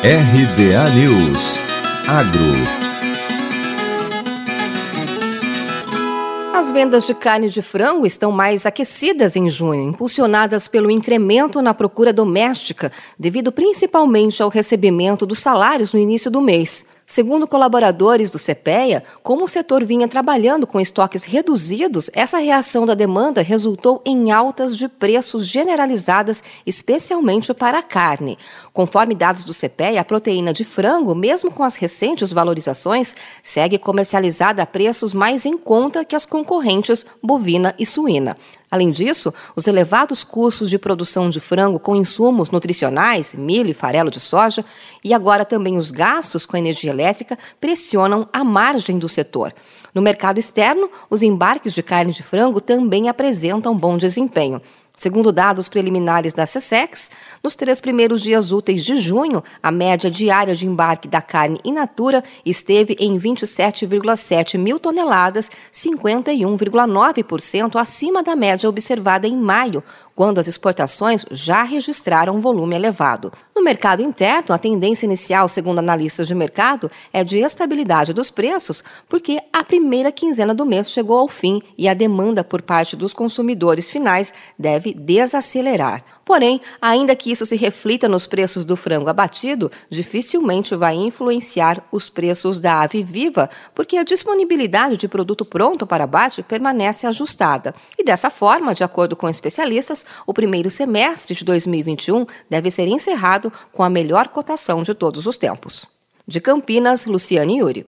RBA News Agro As vendas de carne de frango estão mais aquecidas em junho, impulsionadas pelo incremento na procura doméstica, devido principalmente ao recebimento dos salários no início do mês. Segundo colaboradores do CPEA, como o setor vinha trabalhando com estoques reduzidos, essa reação da demanda resultou em altas de preços generalizadas, especialmente para a carne. Conforme dados do CPEA, a proteína de frango, mesmo com as recentes valorizações, segue comercializada a preços mais em conta que as concorrentes bovina e suína. Além disso, os elevados custos de produção de frango com insumos nutricionais, milho e farelo de soja, e agora também os gastos com energia elétrica pressionam a margem do setor. No mercado externo, os embarques de carne de frango também apresentam bom desempenho. Segundo dados preliminares da SESEX, nos três primeiros dias úteis de junho, a média diária de embarque da carne in natura esteve em 27,7 mil toneladas, 51,9% acima da média observada em maio, quando as exportações já registraram um volume elevado. No mercado interno, a tendência inicial, segundo analistas de mercado, é de estabilidade dos preços, porque a primeira quinzena do mês chegou ao fim e a demanda por parte dos consumidores finais deve desacelerar. Porém, ainda que isso se reflita nos preços do frango abatido, dificilmente vai influenciar os preços da ave viva, porque a disponibilidade de produto pronto para abate permanece ajustada. E dessa forma, de acordo com especialistas, o primeiro semestre de 2021 deve ser encerrado com a melhor cotação de todos os tempos. De Campinas, Luciane Yuri.